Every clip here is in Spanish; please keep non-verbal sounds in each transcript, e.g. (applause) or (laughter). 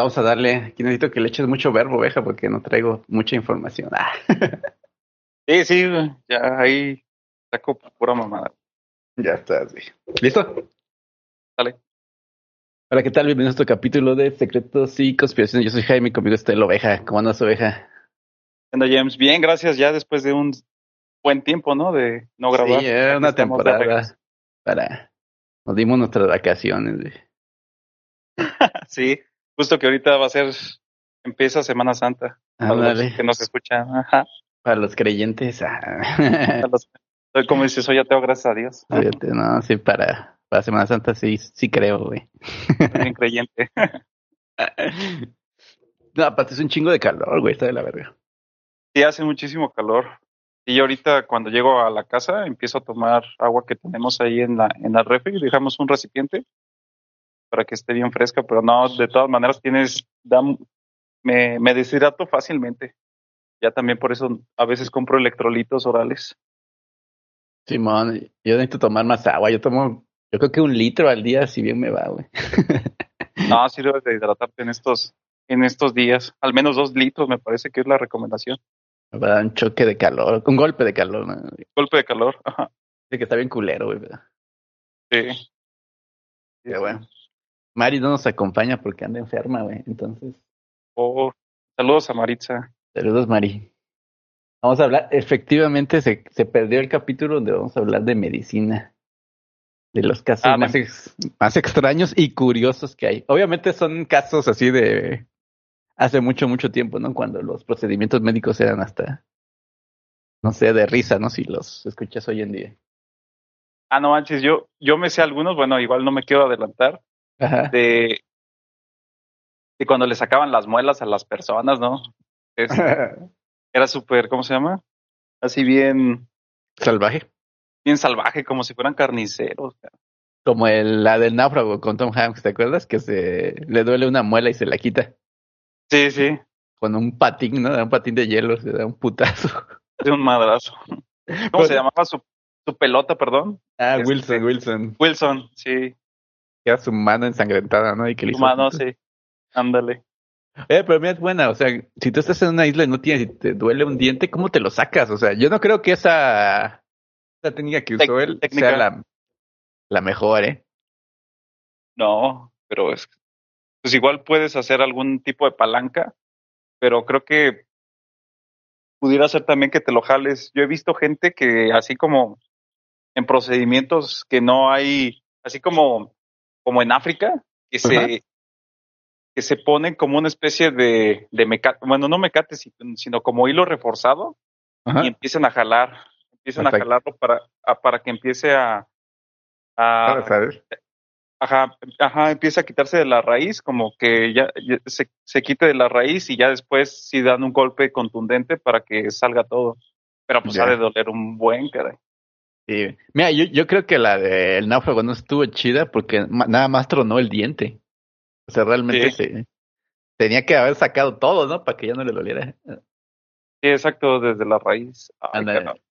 vamos a darle. Aquí necesito que le eches mucho verbo, oveja, porque no traigo mucha información. (laughs) Ah. Sí, sí, ya ahí saco pura mamada. ya está, sí. ¿Listo? Dale. Hola, ¿qué tal? Bienvenidos a otro capítulo de Secretos y Conspiraciones. Yo soy Jaime, conmigo está el oveja. ¿Cómo andas, oveja? Anda, James. Bien, gracias. Ya después de un buen tiempo, ¿no? De no grabar. Sí, era una temporada para... Nos dimos nuestras vacaciones. (laughs) sí, justo que ahorita va a ser, empieza Semana Santa. Para los Ándale. que nos escuchan. Ajá. Para los creyentes. ah. Los- (laughs) soy como dices, soy ateo, gracias a Dios. Fíjate, no, sí, para, para Semana Santa sí, sí creo, güey. Bien creyente. (laughs) No, aparte es un chingo de calor, güey, está de la verga. Sí, hace muchísimo calor. Y yo ahorita cuando llego a la casa empiezo a tomar agua que tenemos ahí en la, en la refri, dejamos un recipiente para que esté bien fresca, pero no, de todas maneras tienes, da- me, me deshidrato fácilmente. Ya también por eso a veces compro electrolitos orales. Simón, yo necesito tomar más agua. Yo tomo, yo creo que un litro al día, si bien me va, güey. No, sirve de hidratarte en estos, en estos días. Al menos dos litros me parece que es la recomendación. Me va a dar un choque de calor, un golpe de calor, ¿no? Golpe de calor. Ajá. De que está bien culero, güey. ¿verdad? Sí. Pero bueno. Mari no nos acompaña porque anda enferma, güey. Entonces, Oh, saludos a Maritza. saludos, Mari. Vamos a hablar, efectivamente se, se perdió el capítulo donde vamos a hablar de medicina. De los casos Ah, más, ex- más extraños y curiosos que hay. Obviamente son casos así de hace mucho, mucho tiempo, ¿no? Cuando los procedimientos médicos eran hasta, no sé, de risa, ¿no? Si los escuchas hoy en día. Ah, no manches, yo, yo me sé algunos, bueno, igual no me quiero adelantar, Ajá. de, de cuando le sacaban las muelas a las personas, ¿no? Es- (laughs) era súper, ¿cómo se llama? Así bien, Salvaje. bien salvaje, como si fueran carniceros. Como el, la del náufrago con Tom Hanks, ¿te acuerdas? Que se le duele una muela y se la quita. Sí, sí, Con un patín, ¿no? Un patín de hielo, se da un putazo. (laughs) de un madrazo. ¿Cómo se llamaba su, su pelota, perdón? Ah, Este- Wilson, Wilson. Wilson, sí, Que era su mano ensangrentada, ¿no? Y que le su hizo mano, punto. sí. Ándale. Eh, pero mira, es buena, o sea, si tú estás en una isla y no tienes, y te duele un diente, ¿cómo te lo sacas? O sea, yo no creo que esa, esa técnica que Tec- usó él técnica. sea la, la mejor, ¿eh? No, pero es, pues igual puedes hacer algún tipo de palanca, pero creo que pudiera ser también que te lo jales. Yo he visto gente que así como en procedimientos que no hay, así como, como en África, que se, que se ponen como una especie de, de mecate, bueno, no mecate, si- sino como hilo reforzado y empiezan a jalar, empiezan a jalarlo para, a- para que empiece a, a, Para saber. Ajá, ajá, empieza a quitarse de la raíz, como que ya, ya se, se quite de la raíz y ya después sí dan un golpe contundente para que salga todo. Pero pues Ya. ha de doler un buen, caray. Sí. Mira, yo, yo creo que la del náufrago no estuvo chida porque nada más tronó el diente. O sea, realmente Sí. se- tenía que haber sacado todo, ¿no? Para que ya no le doliera. Sí, exacto, desde la raíz. Ay, caray,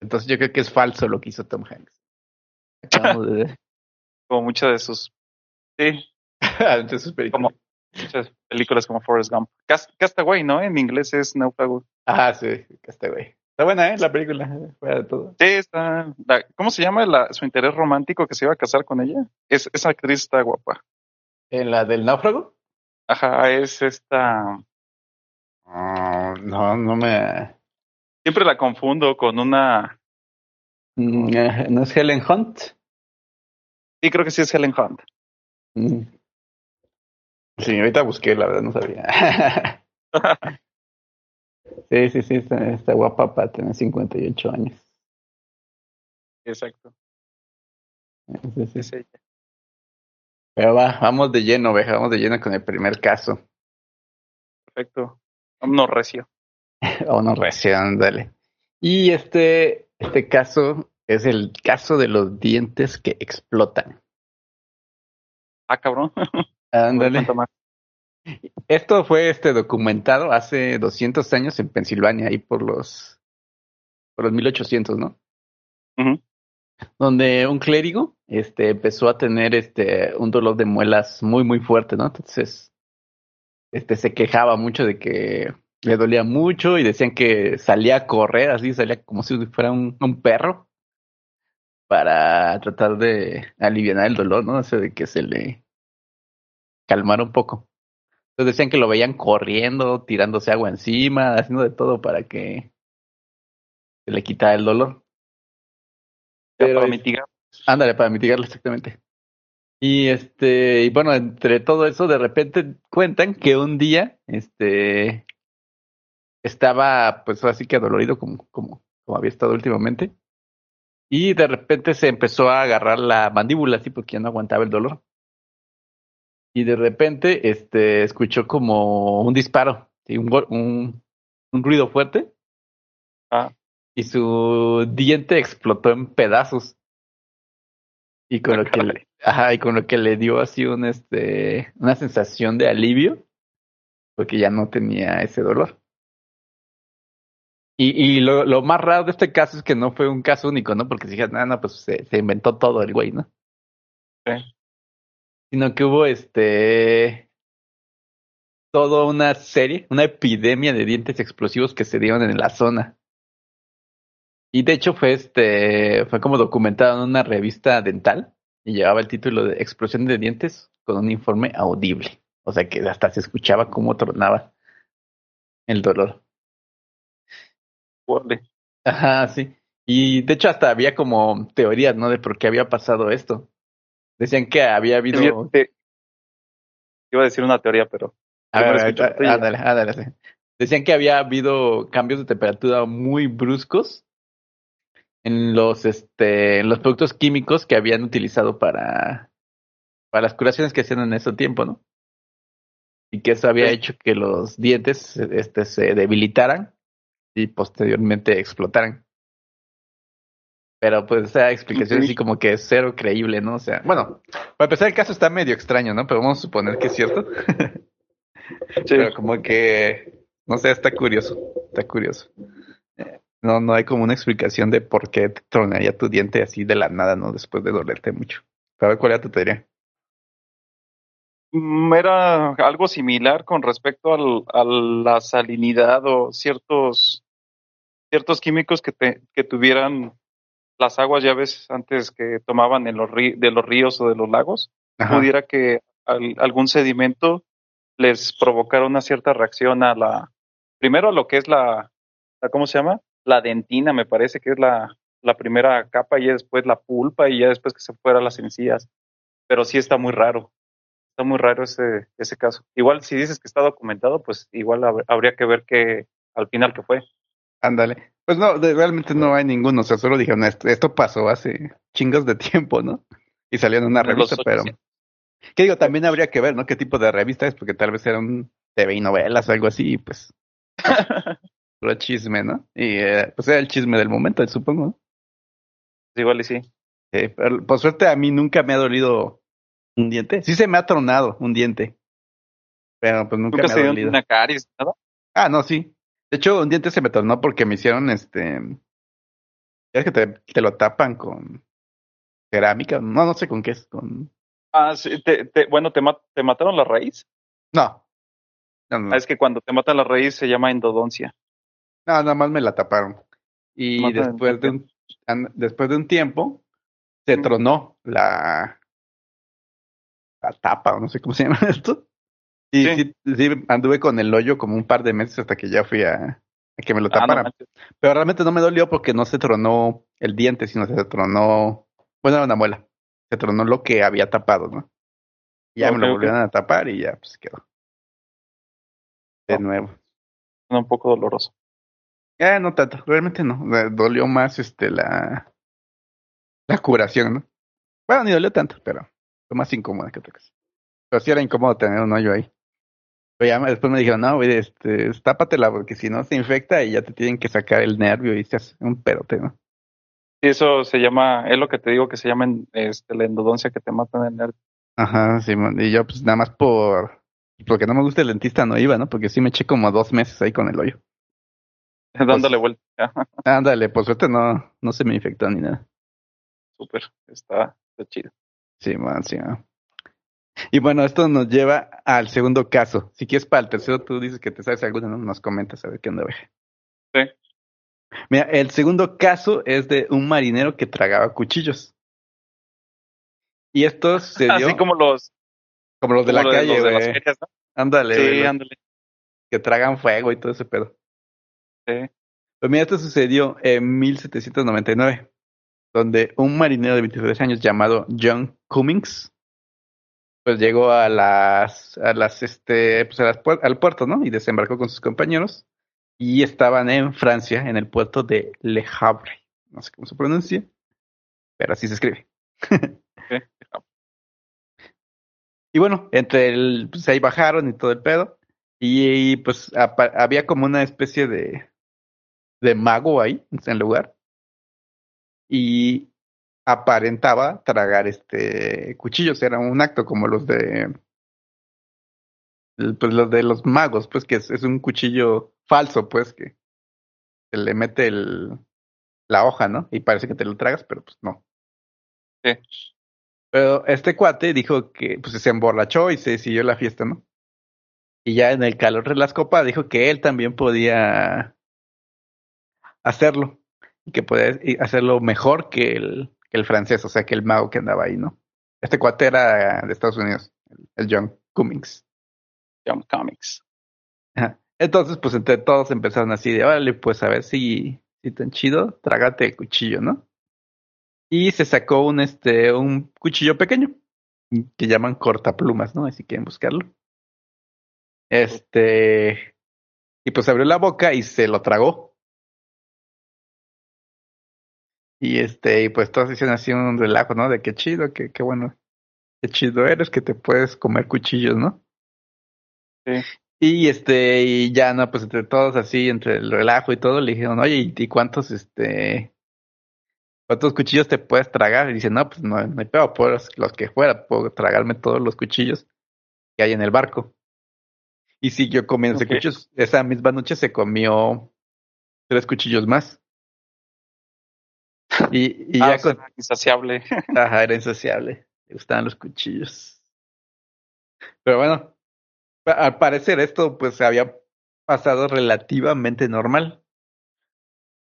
Entonces yo creo que es falso lo que hizo Tom Hanks. (laughs) De como muchas de sus, sí, (laughs) Entre sus películas. como muchas películas como Forrest Gump. Cast- Castaway, ¿no? En inglés es náufrago. Ah, sí, que está buena, ¿eh? La película, (laughs) fuera de todo. Sí, está, la- ¿cómo se llama la, su interés romántico que se iba a casar con ella? Es, esa actriz está guapa. ¿En la del náufrago? Ajá, es esta, Ah, no, no me... siempre la confundo con una, Mm, eh, ¿No es Helen Hunt? sí creo que sí es Helen Hunt. Mm. Sí, ahorita busqué, la verdad no sabía. (laughs) (laughs) sí, sí, sí, está, está guapa para tener 58 años. Exacto. Sí, sí. es ella. Pero va, vamos de lleno, oveja, vamos de lleno con el primer caso. Perfecto. Vámonos recio. (laughs) O no recién, dale. Y este, este caso es el caso de los dientes que explotan. Ah, cabrón. (laughs) Ándale. Esto fue este documentado hace 200 años en Pensilvania, ahí por los, por los 1800, ¿no? Donde un clérigo este, empezó a tener este, un dolor de muelas muy, muy fuerte, ¿no? Entonces, este se quejaba mucho de que le dolía mucho y decían que salía a correr, así salía como si fuera un, un perro para tratar de aliviar el dolor, ¿no? O sea, de que se le calmara un poco. Entonces decían que lo veían corriendo, tirándose agua encima, haciendo de todo para que se le quitara el dolor. Pero, para mitigar. Ándale, para mitigarlo exactamente. Y este, y bueno, entre todo eso, de repente cuentan que un día, este, estaba pues así que adolorido como, como, como había estado últimamente. Y de repente se empezó a agarrar la mandíbula así porque ya no aguantaba el dolor y de repente este, escuchó como un disparo, un, un, un, ruido fuerte. Ah. Y su diente explotó en pedazos. Y con lo que le, ajá, y con lo que le dio así un este una sensación de alivio, porque ya no tenía ese dolor. Y, y lo, lo más raro de este caso es que no fue un caso único, ¿no? Porque si dijeron, no, no, pues se, se inventó todo el güey, ¿no? Sí sino que hubo este toda una serie, una epidemia de dientes explosivos que se dieron en la zona. Y de hecho fue este fue como documentado en una revista dental y llevaba el título de Explosión de dientes con un informe audible. O sea que hasta se escuchaba cómo tronaba el dolor. Ajá, sí. Y de hecho hasta había como teorías, ¿no? De por qué había pasado esto. Decían que había habido. Iba a decir una teoría, pero. ándale, ándale. Decían que había habido cambios de temperatura muy bruscos en los, este, en los productos químicos que habían utilizado para, para las curaciones que hacían en ese tiempo, ¿no? Y que eso había hecho que los dientes este, se debilitaran y posteriormente explotaran. Pero pues esa explicación así como que es cero creíble, ¿no? O sea, bueno, para empezar el caso está medio extraño, ¿no? Pero vamos a suponer que es cierto. (laughs) Pero como que, no sé, está curioso, está curioso. No, no hay como una explicación de por qué te tronaría tu diente así de la nada, ¿no? Después de dolerte mucho. A ver cuál era tu teoría. Mm, era algo similar con respecto al, a la salinidad o ciertos, ciertos químicos que, te, que tuvieran las aguas, ya ves, antes que tomaban en los de los ríos o de los lagos, pudiera que algún sedimento les provocara una cierta reacción a la, primero a lo que es la, la, ¿cómo se llama? La dentina, me parece que es la, la primera capa y después la pulpa y ya después que se fuera las encías. Pero sí está muy raro, está muy raro ese, ese caso. Igual si dices que está documentado, pues igual habría que ver que al final que fue. Ándale. Pues no, realmente no hay ninguno. O sea, solo dijeron esto, esto pasó hace chingos de tiempo, ¿no? Y salió en una revista, pero. ¿Qué digo? También habría que ver, ¿no? ¿Qué tipo de revista es? Porque tal vez era un TV y novelas o algo así, pues. (laughs) Lo chisme, ¿no? Y eh, pues era el chisme del momento, supongo. ¿no? Igual y sí. pero, por suerte a mí nunca me ha dolido un diente. Sí se me ha tronado un diente. Pero pues nunca, me ha dolido. una caries, nada? Ah, no, sí. De hecho, un diente se me tornó porque me hicieron este. Es que te, te lo tapan con cerámica. No, no sé con qué es. Con... Ah, sí. Te, te, bueno, te, ¿te mataron la raíz? No. Ah, es que cuando te matan la raíz se llama endodoncia. No, nada más me la taparon. Y después de, un, después de un tiempo se tronó la, la tapa, o no sé cómo se llama (laughs) esto. Sí, sí, sí, anduve con el hoyo como un par de meses hasta que ya fui a, que me lo ah, taparan. Pero realmente no me dolió porque no se tronó el diente, sino se tronó, bueno, era una muela. Se tronó lo que había tapado, ¿no? ya me lo volvieron a tapar y ya pues quedó. De nuevo. un poco doloroso. Eh, no tanto, realmente no. Dolió más este la, la curación, ¿no? Bueno, ni dolió tanto, pero fue más incómoda que otra cosa. Pero sí era incómodo tener un hoyo ahí. Pero ya después me dijeron, no, güey, este, tápatela porque si no se infecta y ya te tienen que sacar el nervio y se hace un perote, ¿no? Sí, eso se llama, es lo que te digo que se llama este, la endodoncia que te matan el nervio. Ajá, sí, y yo pues nada más por, porque no me gusta el dentista no iba, ¿no? Porque sí me eché como dos meses ahí con el hoyo. (laughs) Dándole vuelta. (laughs) ándale, por suerte no, no se me infectó ni nada. Súper, está, está chido. Sí, man, sí, man. Y bueno, esto nos lleva al segundo caso. Si quieres para el tercero, tú dices que te sabes alguno, ¿no? nos comentas a ver qué onda. Sí. Mira, el segundo caso es de un marinero que tragaba cuchillos. Y esto se (laughs) dio... Así como los... Como los de la calle, güey. ¿no? Ándale, Sí, ándale. que tragan fuego y todo ese pedo. Sí. Pues mira, esto sucedió en 1799, donde un marinero de 23 años llamado John Cummings, pues llegó a las, a las, este, pues a las puer- al puerto, ¿no? Y desembarcó con sus compañeros y estaban en Francia, en el puerto de Le Havre. No sé cómo se pronuncia, pero así se escribe. Y bueno, entre el, pues ahí bajaron y todo el pedo. Y, y, pues había como una especie de, de mago ahí, en el lugar. Y aparentaba tragar este cuchillos. Era un acto como los de pues los de los magos, pues que es, es un cuchillo falso, pues que se le mete el, la hoja, ¿no? Y parece que te lo tragas, pero pues no. Sí. Pero este cuate dijo que pues se emborrachó y se siguió la fiesta, ¿no? Y ya en el calor de las copas dijo que él también podía hacerlo y que podía hacerlo mejor que el, el francés, o sea, que el mago que andaba ahí, ¿no? Este cuate era de Estados Unidos, el John Cummings. Comics. Ajá. Entonces, pues entre todos empezaron así de, órale, pues a ver si, si tan chido, trágate el cuchillo, ¿no? Y se sacó un, este, un cuchillo pequeño, que llaman cortaplumas, ¿no? Si quieren buscarlo. Este, y pues abrió la boca y se lo tragó. Y este, y pues todos hicieron así un relajo, ¿no? De qué chido, qué, qué bueno, qué chido eres que te puedes comer cuchillos, ¿no? Sí. Y este, y ya no, pues entre todos así, entre el relajo y todo, le dijeron, oye, ¿y y cuántos, este, cuántos cuchillos te puedes tragar? Y dice, no, pues no, no hay peor, puedo los, los que fuera, puedo tragarme todos los cuchillos que hay en el barco. Y siguió comiéndose Ok. cuchillos. Esa misma noche se comió tres cuchillos más. Y, y Ah, ya con, insaciable. (laughs) Ajá, era insaciable. Le gustaban los cuchillos. Pero bueno, al parecer esto pues había pasado relativamente normal.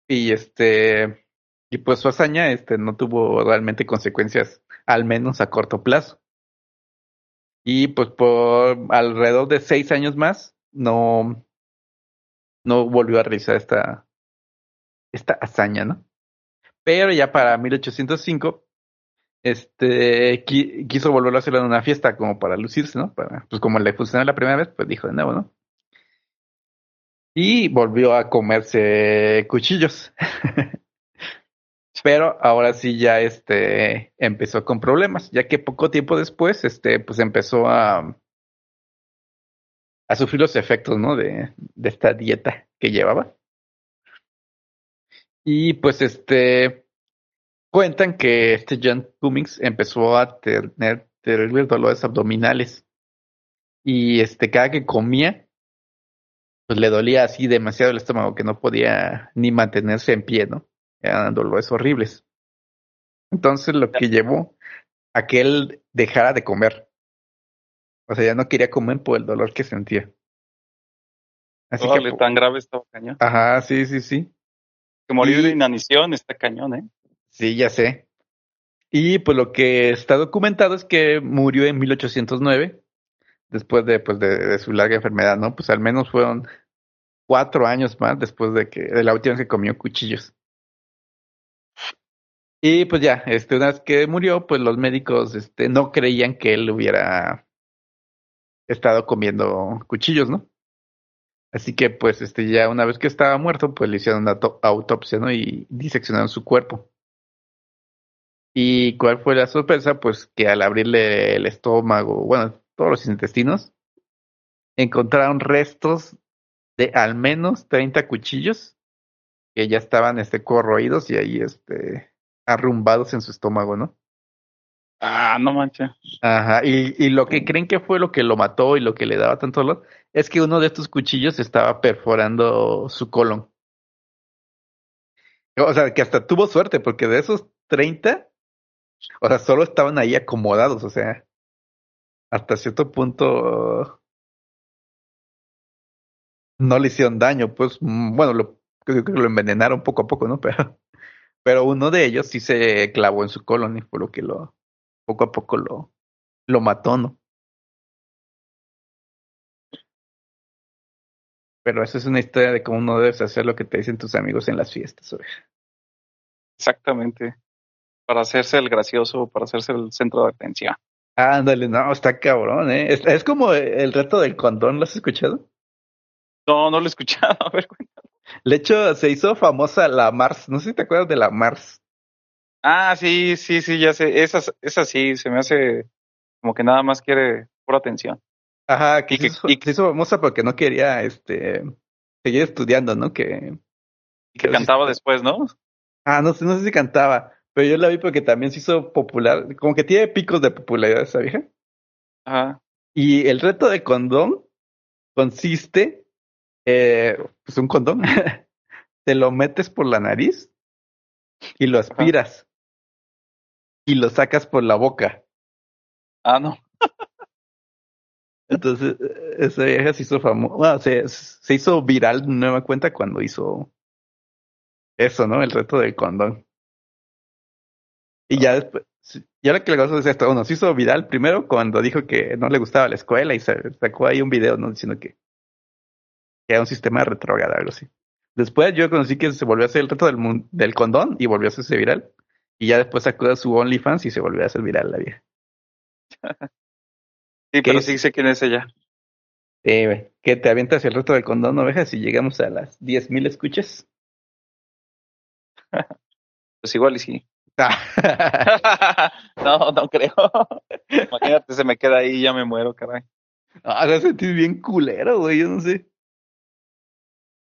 Y este, y pues su hazaña este no tuvo realmente consecuencias, al menos a corto plazo. Y pues por alrededor de seis años más, no, no volvió a realizar esta, esta hazaña, ¿no? Pero ya para 1805 este qui- quiso volverlo a hacer en una fiesta como para lucirse, ¿no? Para, pues como le funcionó la primera vez, pues dijo de nuevo, ¿no? Y volvió a comerse cuchillos. (laughs) Pero ahora sí ya este empezó con problemas, ya que poco tiempo después, este, pues empezó a, a sufrir los efectos, ¿no? De esta dieta que llevaba. Y pues este cuentan que este John Cummings empezó a tener terribles dolores abdominales. Y este, cada que comía, pues le dolía así demasiado el estómago que no podía ni mantenerse en pie, ¿no? Eran dolores horribles. Entonces lo que llevó a que él dejara de comer. O sea, ya no quería comer por el dolor que sentía. Así que, tan grave estaba cañón. ajá, sí, sí, sí. Que morir Y- de inanición está cañón, ¿eh? Sí, ya sé. Y pues lo que está documentado es que murió en 1809, después de, pues, de, de su larga enfermedad, ¿no? Pues al menos fueron cuatro años más después de que de la última vez que comió cuchillos. Y pues ya, este, una vez que murió, pues los médicos este, no creían que él hubiera estado comiendo cuchillos, ¿no? Así que pues este ya una vez que estaba muerto, pues le hicieron una to- autopsia, ¿no? Y diseccionaron su cuerpo. ¿Y cuál fue la sorpresa? Pues que al abrirle el estómago, bueno, todos los intestinos, encontraron restos de al menos 30 cuchillos que ya estaban este, corroídos y ahí este, arrumbados en su estómago, ¿no? Ah, no manches. Ajá, y, y lo que creen que fue lo que lo mató y lo que le daba tanto dolor es que uno de estos cuchillos estaba perforando su colon. O sea, que hasta tuvo suerte, porque de esos 30, o sea, solo estaban ahí acomodados, o sea, hasta cierto punto no le hicieron daño, pues bueno, lo, creo que lo envenenaron poco a poco, ¿no? (laughs) Pero, pero uno de ellos sí se clavó en su colon y fue lo que lo poco a poco lo, lo mató, ¿no? Pero eso es una historia de cómo no debes hacer lo que te dicen tus amigos en las fiestas, oveja. Exactamente. Para hacerse el gracioso, para hacerse el centro de atención. Ándale, no, está cabrón, ¿eh? Es, es como el reto del condón, ¿lo has escuchado? No, no lo he escuchado. (laughs) A ver, cuéntame. De hecho, se hizo famosa la Mars. No sé si te acuerdas de la Mars. Ah, sí, sí, sí, ya sé. Esa, esa sí, se me hace como que nada más quiere pura atención. Ajá, que, Y se, que- hizo, y que- se hizo famosa porque no quería este seguir estudiando, ¿no? Que, Y que cantaba (laughs) después, ¿no? Ah, no sé, no sé si cantaba, pero yo la vi porque también se hizo popular, como que tiene picos de popularidad esa vieja. Ajá. Y el reto de condón consiste, eh, pues un condón, (laughs) te lo metes por la nariz y lo aspiras y lo sacas por la boca. Ah, no. Entonces, esa vieja se hizo famosa, bueno, se, se hizo viral de nueva cuenta cuando hizo eso, ¿no? El reto del condón. Y ya después, y ahora que la cosa es esto, bueno, se hizo viral primero cuando dijo que no le gustaba la escuela y se sacó ahí un video, ¿no? Diciendo que, que era un sistema retrógrado, algo así. Después yo conocí que se volvió a hacer el reto del, condón y volvió a hacerse viral. Y ya después sacó su OnlyFans y se volvió a hacer viral la vieja. (laughs) Sí, ¿Qué pero es? sí sé quién es ella. Sí, güey. Que te avientas el reto del condón, ovejas, y llegamos a las 10.000 escuchas. (laughs) Pues igual y sí. Ah, (laughs) no, no creo. Imagínate, se me queda ahí y ya me muero, caray. Ahora sentís bien culero, güey, yo no sé.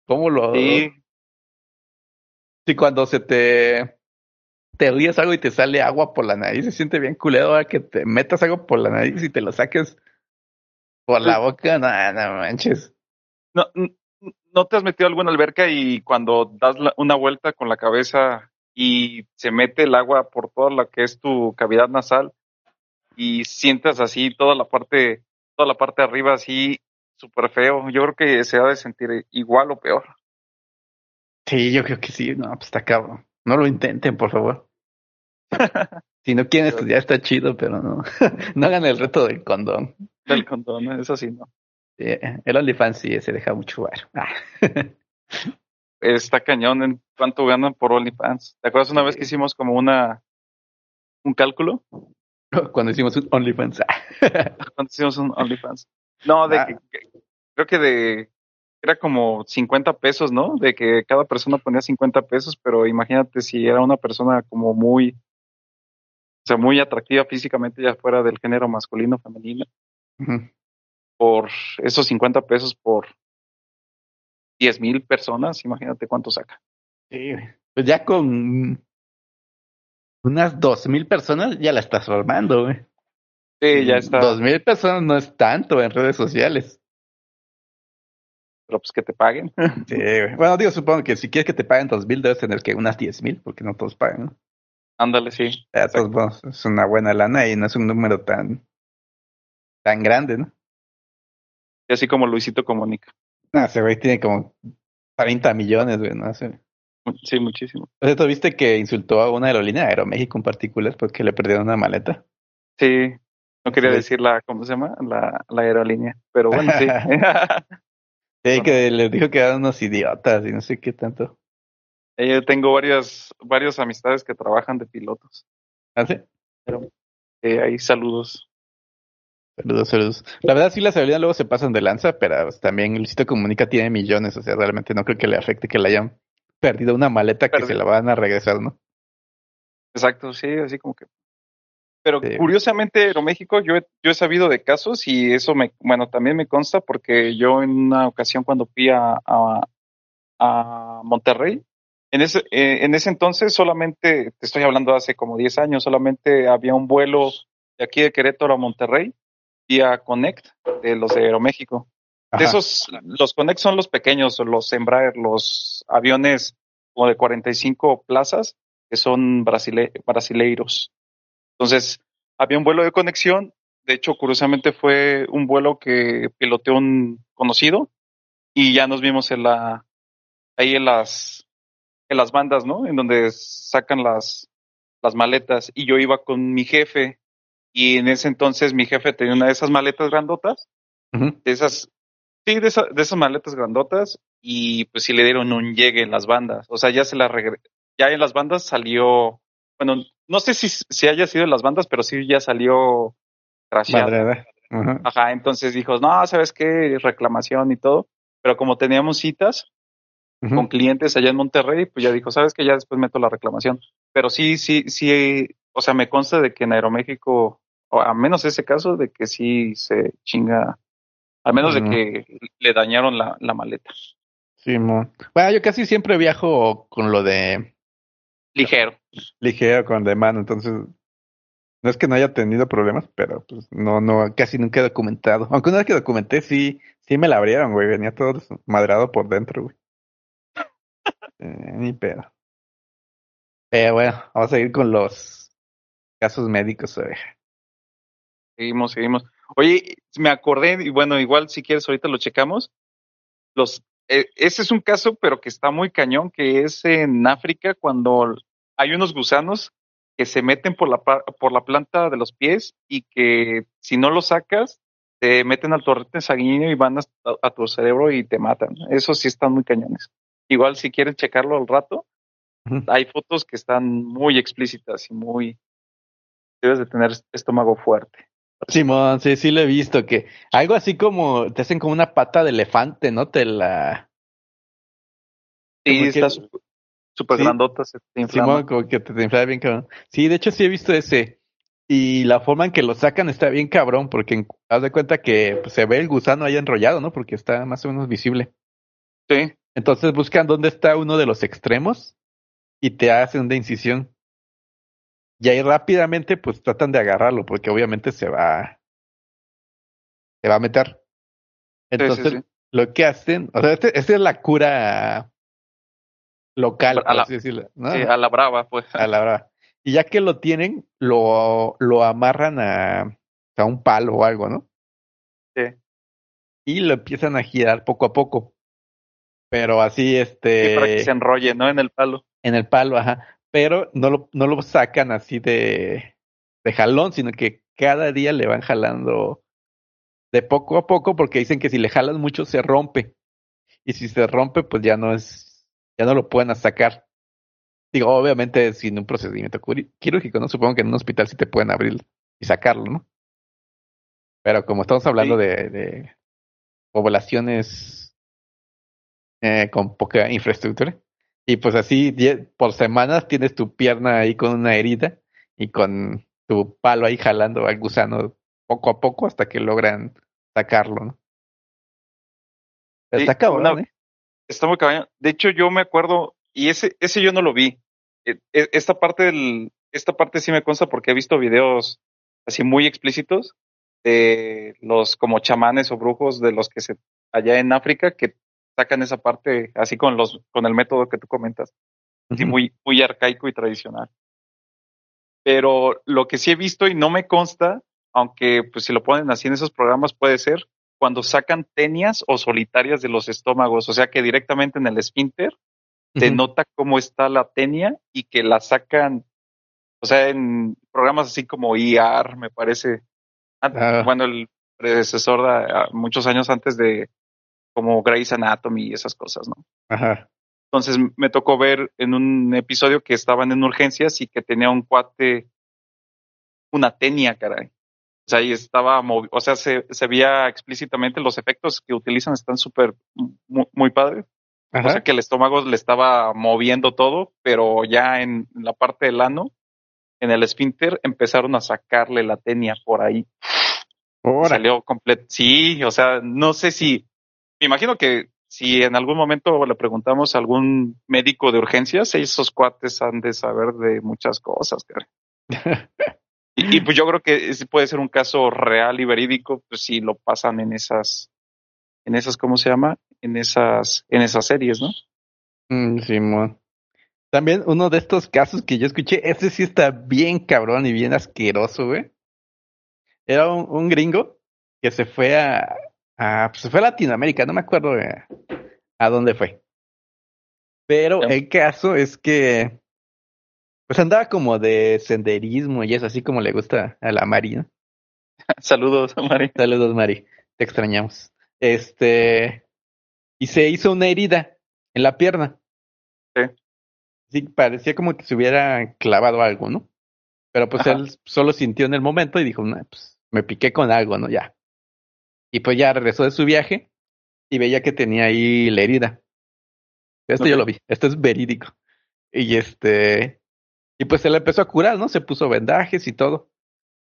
¿Cómo lo...? Sí, Sí, cuando se te... Te ríes algo y te sale agua por la nariz, se siente bien culero que te metas algo por la nariz y te lo saques por la boca. No, no manches. no, ¿no te has metido alguna alberca y cuando das la- una vuelta con la cabeza y se mete el agua por toda la que es tu cavidad nasal y sientas así toda la parte, toda la parte de arriba así súper feo? Yo creo que se ha de sentir igual o peor. Sí, yo creo que sí. No, pues está cabrón. No lo intenten, por favor. (laughs) Si no quieren estudiar está chido, pero no. (laughs) No hagan el reto del condón. Del condón, ¿eh? eso sí, no. Sí, el OnlyFans sí se deja mucho bar. (laughs) Ah. Está cañón en cuánto ganan por OnlyFans. ¿Te acuerdas una vez que hicimos como una un cálculo? Cuando hicimos un OnlyFans. Cuando hicimos un OnlyFans. No, de Ah. que, que- creo que de era como 50 pesos, ¿no? De que cada persona ponía 50 pesos, pero imagínate si era una persona como muy, o sea, muy atractiva físicamente, ya fuera del género masculino o femenino, por esos 50 pesos por 10 mil personas, imagínate cuánto saca. Sí. Pues ya con unas dos mil personas ya la estás formando, güey. Sí, ya está. Dos mil personas no es tanto en redes sociales. Pero pues que te paguen. Sí, güey. Bueno, digo, supongo que si quieres que te paguen dos mil, debes tener que unas diez mil, porque no todos pagan, ¿no? Ándale, sí. Todos es una buena lana y no es un número tan, tan grande, ¿no? Y así como Luisito comunica. No, ese güey tiene como 30 millones, güey, no. Sí, muchísimo. O sea, ¿tú viste que insultó a una aerolínea, Aeroméxico en particular, porque le perdieron una maleta? Sí. No quería Sí. decir la, ¿cómo se llama? La, la aerolínea. Pero bueno, sí. (laughs) (laughs) Sí, que les dijo que eran unos idiotas y no sé qué tanto. Yo tengo varias, varias amistades que trabajan de pilotos. ¿Ah, sí? Eh, ahí saludos. Saludos, saludos. La verdad, sí, las aerolíneas luego se pasan de lanza, pero pues, también Luisito Comunica tiene millones, o sea, realmente no creo que le afecte que le hayan perdido una maleta que se la van a regresar, ¿no? Exacto, sí, así como que. Pero Sí. curiosamente, Aeroméxico, yo he, yo he sabido de casos y eso me, bueno, también me consta porque yo en una ocasión cuando fui a, a, a Monterrey, en ese, eh, en ese entonces solamente, te estoy hablando hace como 10 años, solamente había un vuelo de aquí de Querétaro a Monterrey vía Connect de los de Aeroméxico. Ajá. De esos, los Connect son los pequeños, los Embraer, los aviones como de 45 plazas, que son brasile- brasileiros. Entonces, había un vuelo de conexión. De hecho, curiosamente fue un vuelo que piloteó un conocido y ya nos vimos en la ahí en las en las bandas, ¿no? En donde sacan las las maletas. Y yo iba con mi jefe y en ese entonces mi jefe tenía una de esas maletas grandotas, de esas sí, de, esa- de esas maletas grandotas y pues sí le dieron un llegue en las bandas, o sea, ya se la regre ya en las bandas salió, bueno, no sé si si haya sido en las bandas, pero sí ya salió crasheado. Madre, Ajá. Ajá, entonces dijo, no, ¿sabes qué? Reclamación y todo. Pero como teníamos citas con clientes allá en Monterrey, pues ya dijo, ¿sabes qué? Ya después meto la reclamación. Pero sí, sí, sí, o sea, me consta de que en Aeroméxico, o a menos ese caso, de que sí se chinga, al menos de que le dañaron la, la maleta. Simón. Bueno, yo casi siempre viajo con lo de Ligero. ligero, con de mano, entonces no es que no haya tenido problemas, pero pues no, no, casi nunca he documentado. Aunque una vez que documenté, sí, sí me la abrieron, güey, venía todo madrado por dentro, güey. Eh, ni pedo. Pero bueno, vamos a ir con los casos médicos, güey. Seguimos, seguimos. Oye, me acordé, y bueno, igual si quieres ahorita lo checamos. Los, eh, ese es un caso, pero que está muy cañón, que es en África cuando hay unos gusanos que se meten por la, por la planta de los pies y que si no los sacas, te meten al torrente sanguíneo y van a, a tu cerebro y te matan. Eso sí están muy cañones. Igual si quieres checarlo al rato, hay fotos que están muy explícitas y muy... Debes de tener estómago fuerte. Simón, sí, sí lo he visto, que algo así como, te hacen como una pata de elefante, ¿no? Te la... Sí, Como que- está súper Sí. grandota, se te inflama. Simón, como que te, te infla bien cabrón. Sí, de hecho sí he visto ese. Y la forma en que lo sacan está bien cabrón, porque en- haz de cuenta que pues, se ve el gusano ahí enrollado, ¿no? Porque está más o menos visible. Sí, Entonces buscan dónde está uno de los extremos y te hacen una incisión. Y ahí rápidamente pues tratan de agarrarlo, porque obviamente se va, se va a meter. Entonces sí, sí. lo que hacen, o sea, este, esta es la cura local, A la- así decirlo, a la brava, pues. a la brava. Y ya que lo tienen, lo, lo amarran a, a un palo o algo, ¿no? Sí. Y lo empiezan a girar poco a poco. Pero así, este, Sí, para que se enrolle, ¿no? En el palo. en el palo, ajá. Pero no lo, no lo sacan así de, de jalón, sino que cada día le van jalando de poco a poco, porque dicen que si le jalan mucho se rompe. Y si se rompe, pues ya no es, ya no lo pueden sacar. Digo, obviamente sin un procedimiento quirúrgico, ¿no? Supongo que en un hospital sí te pueden abrir y sacarlo, ¿no? Pero como estamos hablando Sí. de, de poblaciones eh, con poca infraestructura, y pues así por semanas tienes tu pierna ahí con una herida y con tu palo ahí jalando al gusano poco a poco hasta que logran sacarlo, ¿no? Sí, Está cabrón, una- ¿eh? Está muy cabrón. De hecho, yo me acuerdo, y ese, ese yo no lo vi. Eh, eh, Esta parte del, esta parte sí me consta porque he visto videos así muy explícitos de los como chamanes o brujos de los que se allá en África que sacan esa parte así con los, con el método que tú comentas. así muy, muy arcaico y tradicional. Pero lo que sí he visto y no me consta, aunque pues si lo ponen así en esos programas puede ser, cuando sacan tenias o solitarias de los estómagos, o sea que directamente en el esfínter se Ujú. nota cómo está la tenia y que la sacan, o sea, en programas así como IR, me parece, Ah. bueno, el predecesor de, a- muchos años antes de como Grey's Anatomy y esas cosas, ¿no? Ajá. Entonces me tocó ver en un episodio que estaban en urgencias y que tenía un cuate, una tenia, caray. O sea, y estaba, movi- o sea, se, se veía explícitamente los efectos que utilizan, están súper, muy, muy padres. Ajá. O sea, que el estómago le estaba moviendo todo, pero ya en la parte del ano, en el esfínter, empezaron a sacarle la tenia por ahí. Y Ahora. Salió completo. Sí, o sea, no sé si, me imagino que si en algún momento le preguntamos a algún médico de urgencias, esos cuates han de saber de muchas cosas, cara. (laughs) Y, y, pues yo creo que ese puede ser un caso real y verídico, pues si lo pasan en esas, en esas, ¿cómo se llama? En esas, en esas series, ¿no? Mm, Simón. También uno de estos casos que yo escuché, ese sí está bien cabrón y bien asqueroso, güey. Era un, un gringo que se fue a, a, pues fue a Latinoamérica, no me acuerdo a, a dónde fue. Pero el caso es que pues andaba como de senderismo y eso, así como le gusta a la Mari, ¿no? (laughs) Saludos, Mari. Saludos, Mari. Te extrañamos. Este. Y se hizo una herida en la pierna. Sí. Sí, parecía como que se hubiera clavado algo, ¿no? Pero pues Ajá. él solo sintió en el momento y dijo, "Nah, pues me piqué con algo, ¿no? Ya. Y pues ya regresó de su viaje y veía que tenía ahí la herida. Esto yo lo vi, esto es verídico. Y este. Y pues se le empezó a curar, ¿no? Se puso vendajes y todo.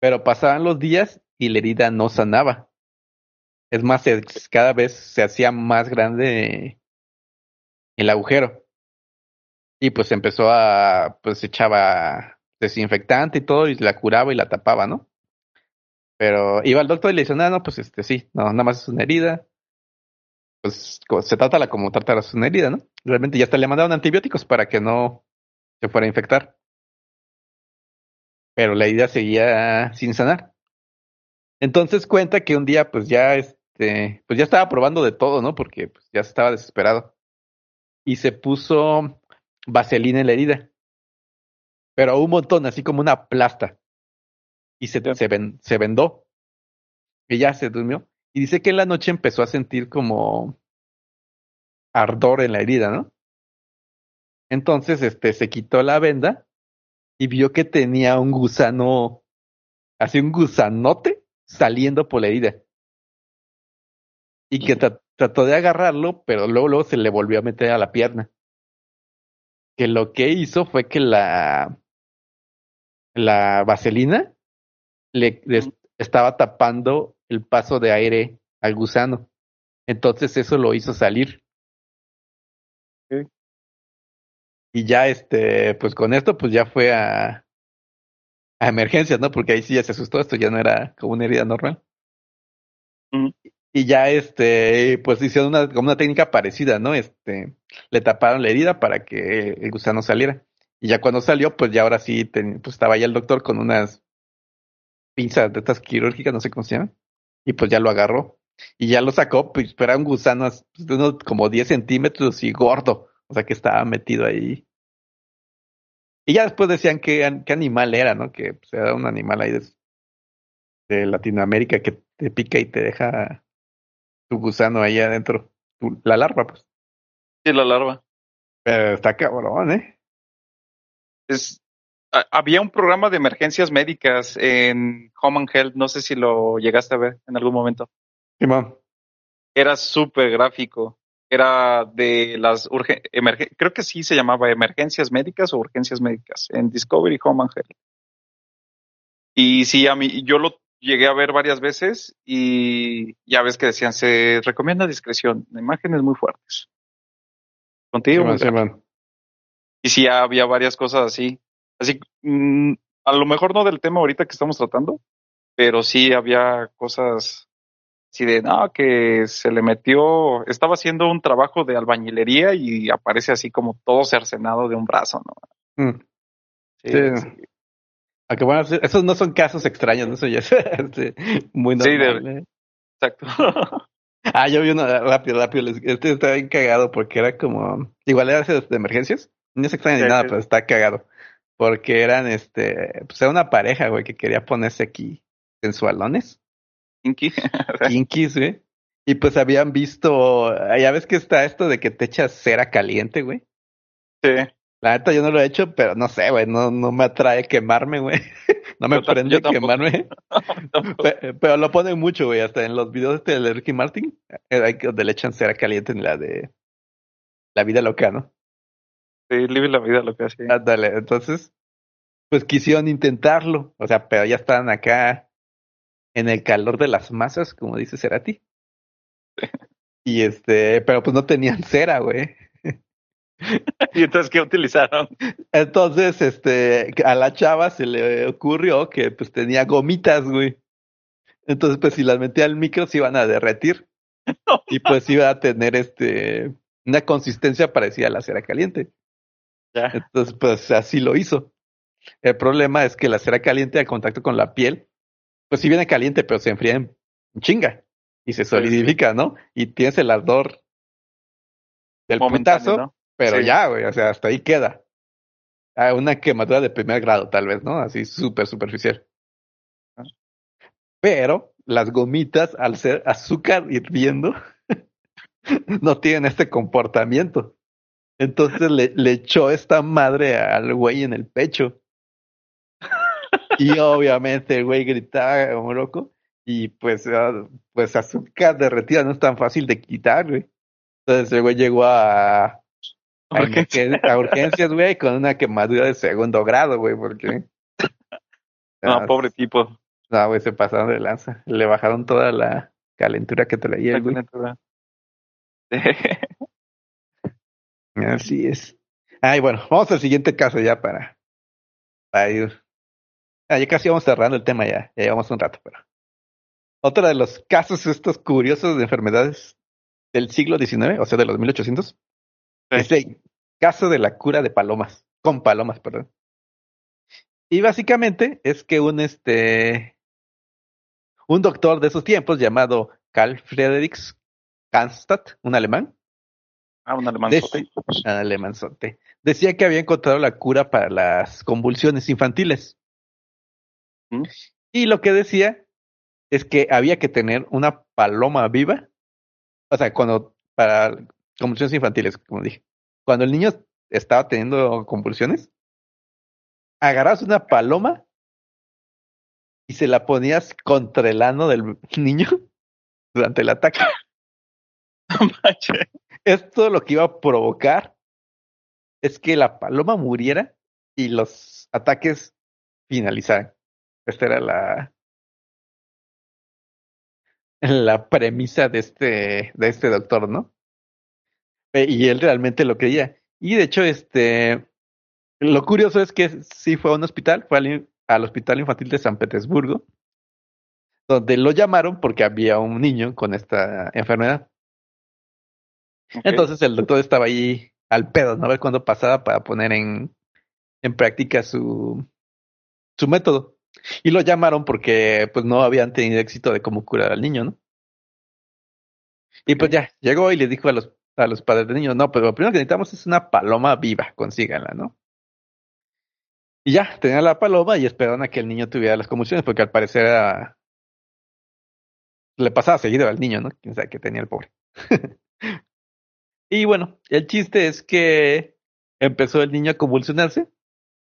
Pero pasaban los días y la herida no sanaba. Es más, cada vez se hacía más grande el agujero. Y pues empezó a, pues echaba desinfectante y todo y la curaba y la tapaba, ¿no? Pero iba al doctor y le dice, no, no, pues este sí, no, nada más es una herida. Pues se trata como tratarás una herida, ¿no? Realmente ya hasta le mandaron antibióticos para que no se fuera a infectar. Pero la herida seguía sin sanar. Entonces cuenta que un día pues ya este, pues ya estaba probando de todo, ¿no? Porque pues ya estaba desesperado. Y se puso vaselina en la herida. Pero un montón, así como una plasta. Y se, se, ven- se vendó. Ya se durmió. Y dice que en la noche empezó a sentir como ardor en la herida, ¿no? Entonces, este, se quitó la venda y vio que tenía un gusano, así un gusanote saliendo por la herida. Y que tra- trató de agarrarlo, pero luego, luego se le volvió a meter a la pierna. Que lo que hizo fue que la, la vaselina le, estaba tapando el paso de aire al gusano. Entonces eso lo hizo salir. Y ya este, pues con esto, pues ya fue a, a emergencias, ¿no? Porque ahí sí ya se asustó, esto ya no era como una herida normal. Y ya este, pues hicieron una, como una técnica parecida, ¿no? Este, le taparon la herida para que el gusano saliera. Y ya cuando salió, pues ya ahora sí, ten- pues estaba ya el doctor con unas pinzas de estas quirúrgicas, no sé cómo se llaman. Y pues ya lo agarró. Y ya lo sacó, pues pero era un gusano pues, de unos como 10 centímetros y gordo. O sea que estaba metido ahí. Y ya después decían qué animal era, ¿no? Que pues, era un animal ahí de, de Latinoamérica que te pica y te deja tu gusano ahí adentro. Tu- la larva, pues. Sí, la larva. Pero está cabrón, ¿eh? Es, había un programa de emergencias médicas en Home and Health, no sé si lo llegaste a ver en algún momento. Simón. Era súper gráfico. Era de las urgen emergen- creo que sí se llamaba emergencias médicas o urgencias médicas en Discovery Home and Health. Y sí, a mí, yo lo llegué a ver varias veces y ya ves que decían, se recomienda discreción, imágenes muy fuertes. Contigo, muy gráfico. Simón. Y sí, había varias cosas así. Así, mm, a lo mejor no del tema ahorita que estamos tratando, pero sí había cosas así de, no, que se le metió, estaba haciendo un trabajo de albañilería y aparece así como todo cercenado de un brazo, ¿no? Mm. Sí, Sí. sí. Aunque bueno, esos no son casos extraños, ¿no? Eso ya es (laughs) este, muy Sí, de- normal. ¿eh? exacto. (laughs) Ah, yo vi uno rápido, rápido. Este está bien cagado porque era como. Igual era de emergencias. No es extraño ni nada, pero está cagado. Porque eran, este. Pues era una pareja, güey, que quería ponerse aquí sensualones. Kinky. (laughs) Kinkies, güey. Y pues habían visto. Ya ves que está esto de que te echas cera caliente, güey. sí. La neta yo no lo he hecho, pero no sé, güey. No, no me atrae quemarme, güey. (laughs) No me Yo prende quemarme. (laughs) Pe- Pero lo ponen mucho, güey. Hasta en los videos este de Ricky Martin, eh, hay que- donde le echan cera caliente en la de La vida loca, ¿no? Sí, vive la vida lo que hace. Ándale, entonces, pues quisieron intentarlo. O sea, pero ya estaban acá en el calor de las masas, como dice Cerati. (laughs) Y este, pero pues no tenían cera, güey. (laughs) ¿Y entonces qué utilizaron? Entonces, este, a la chava se le ocurrió que pues tenía gomitas, güey. Entonces, pues si las metía al micro se iban a derretir. (laughs) Y pues iba a tener este una consistencia parecida a la cera caliente. Ya. Entonces, pues así lo hizo. El problema es que la cera caliente al contacto con la piel, pues sí viene caliente, pero se enfría en chinga y se solidifica, ¿no? Y tienes el ardor del putazo, ¿no? pero Sí. ya, güey, o sea, hasta ahí queda. Ah, una quemadura de primer grado, tal vez, ¿no? Así súper superficial. Ah. Pero las gomitas, al ser azúcar hirviendo, (laughs) no tienen este comportamiento. Entonces le, le echó esta madre al güey en el pecho. Y obviamente el güey gritaba como loco. Y pues, ah, pues azúcar derretida no es tan fácil de quitar, güey. Entonces el güey llegó a, a, Urgencia. emergen- a urgencias, güey, con una quemadura de segundo grado, güey, porque... (laughs) No, Ah, pobre tipo. No, güey, se pasaron de lanza. Le bajaron toda la calentura que traía el güey. (laughs) Así es. Ay, bueno, vamos al siguiente caso ya para, para ir. Ah, ya casi vamos cerrando el tema ya, ya llevamos un rato, pero. Otro de los casos estos curiosos de enfermedades del siglo XIX, o sea, de los 1800, es el caso de la cura de palomas, con palomas, perdón. Y básicamente es que un este un doctor de esos tiempos llamado Carl Friedrich Cannstatt, un alemán, Ah, un de- alemanzote. alemanzote, decía que había encontrado la cura para las convulsiones infantiles. ¿Mm? Y lo que decía es que había que tener una paloma viva, o sea, cuando para convulsiones infantiles, como dije, cuando el niño estaba teniendo convulsiones, agarras una paloma y se la ponías contra el ano del niño (laughs) durante el ataque. (laughs) Esto lo que iba a provocar es que la paloma muriera y los ataques finalizaran. Esta era la la premisa de este de este doctor, ¿no? Eh, Y él realmente lo creía. Y de hecho, este lo curioso es que sí fue a un hospital, fue al, al Hospital Infantil de San Petersburgo, donde lo llamaron porque había un niño con esta enfermedad. Entonces el doctor estaba ahí al pedo, ¿no? A ver cuándo pasaba para poner en, en práctica su, su método. Y lo llamaron porque pues no habían tenido éxito de cómo curar al niño, ¿no? Y pues ya, llegó y le dijo a los, a los padres del niño, no, pero lo primero que necesitamos es una paloma viva, consíganla, ¿no? Y ya, tenían la paloma y esperaron a que el niño tuviera las convulsiones, porque al parecer era... le pasaba seguido al niño, ¿no? Quién sabe qué tenía el pobre. (laughs) Y bueno, el chiste es que empezó el niño a convulsionarse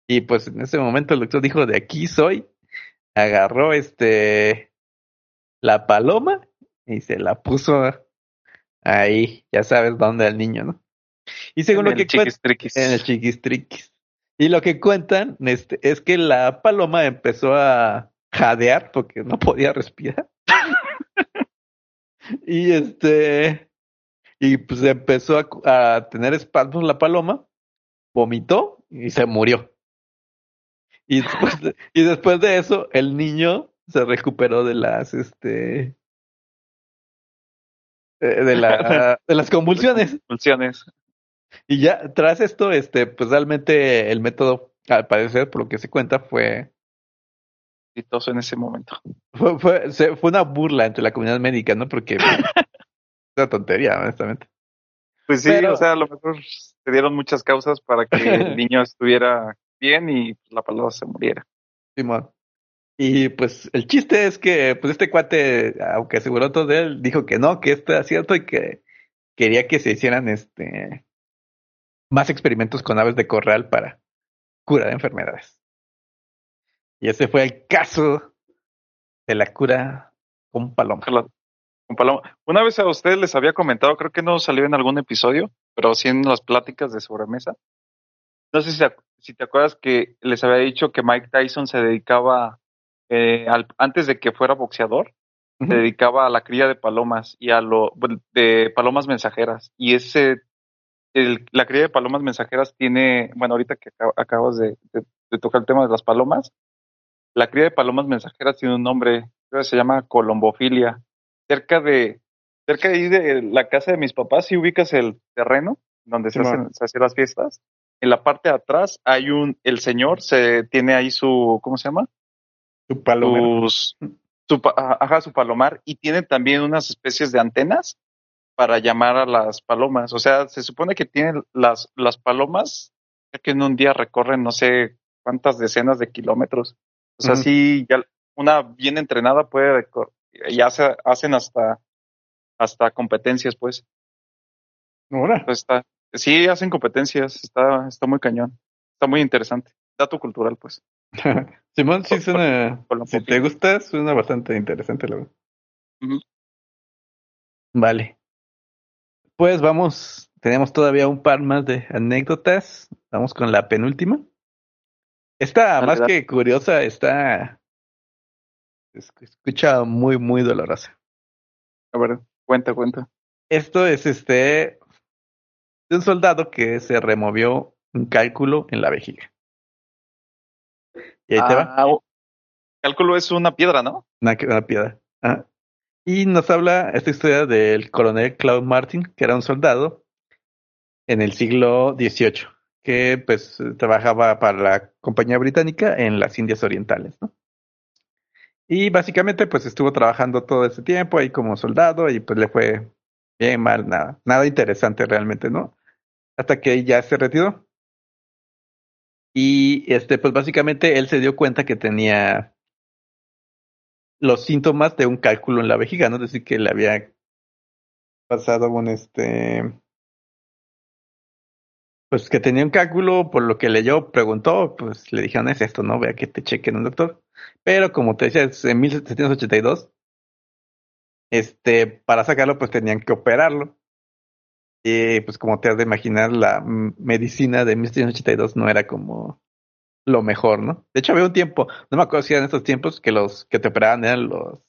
y pues en ese momento el doctor dijo, de aquí soy, agarró este la paloma y se la puso ahí, ya sabes dónde al niño, ¿no? Y según En lo que el cuentan, chiquistriquis. en el chiquistriquis. Y lo que cuentan este, es que la paloma empezó a jadear porque no podía respirar. (laughs) y este y pues empezó a, a tener espasmos la paloma, vomitó y se murió. Y después de, (laughs) y después de eso, el niño se recuperó de las este eh, de la (laughs) de las convulsiones. Convulsiones. Y ya tras esto, este, pues realmente el método, al parecer, por lo que se cuenta, fue Exitoso en ese momento. fue, fue, una burla entre la comunidad médica, ¿no? Porque pues, es (laughs) una tontería, honestamente. Pues sí, Pero- o sea, a lo mejor se dieron muchas causas para que el (laughs) niño estuviera bien y la paloma se muriera. Simón. Y pues el chiste es que pues este cuate, aunque aseguró todo de él, dijo que no, que esto era cierto y que quería que se hicieran este más experimentos con aves de corral para curar enfermedades. Y ese fue el caso de la cura con paloma. Paloma. Una vez a ustedes les había comentado, creo que no salió en algún episodio, pero sí en las pláticas de sobremesa. No sé si, si te acuerdas que les había dicho que Mike Tyson se dedicaba, eh, al- antes de que fuera boxeador, se dedicaba a la cría de palomas y a lo de palomas mensajeras. Y ese, el- la cría de palomas mensajeras tiene, bueno, ahorita que acab- acabas de, de- de tocar el tema de las palomas, la cría de palomas mensajeras tiene un nombre, creo que se llama colombofilia. Cerca de, cerca de ahí de la casa de mis papás, si ubicas el terreno donde se hacen, se hacen las fiestas, en la parte de atrás hay un, el señor se tiene ahí su, ¿cómo se llama? Tu palomero. sus su, ajá, su palomar y tiene también unas especies de antenas para llamar a las palomas. O sea, se supone que tienen las, las palomas que en un día recorren no sé cuántas decenas de kilómetros. O sea, sí, ya una bien entrenada puede, ya se hacen hasta, hasta competencias, pues. Ahora. Pues está, sí, hacen competencias, está, está muy cañón, está muy interesante. Dato cultural, pues. (laughs) Simón, sí suena, si te gusta, suena bastante interesante, la verdad. Vale. Pues vamos, tenemos todavía un par más de anécdotas. Vamos con la penúltima. Esta, más que curiosa, está. Escucha muy, muy dolorosa. A ver, cuenta, cuenta. Esto es este. De un soldado que se removió un cálculo en la vejiga. Y ahí te va. Ah, cálculo es una piedra, ¿no? Una, piedra. Ah. Y nos habla esta historia del coronel Claude Martin, que era un soldado en el siglo XVIII, que pues trabajaba para la compañía británica en las Indias Orientales, ¿no? Y básicamente pues estuvo trabajando todo ese tiempo ahí como soldado y pues le fue bien mal, nada, nada interesante realmente, ¿no? Hasta que ya se retiró. Y este, pues básicamente él se dio cuenta que tenía los síntomas de un cálculo en la vejiga, ¿no? Es decir, que le había pasado un este. Pues que tenía un cálculo, por lo que leyó, preguntó, pues le dijeron, es esto, ¿no? Vea que te chequen un doctor. Pero como te decía, es en 1782, este, para sacarlo, pues tenían que operarlo. Y pues como te has de imaginar, la medicina de 1782 no era como lo mejor, ¿no? De hecho, había un tiempo, no me acuerdo si eran estos tiempos, que los que te operaban eran los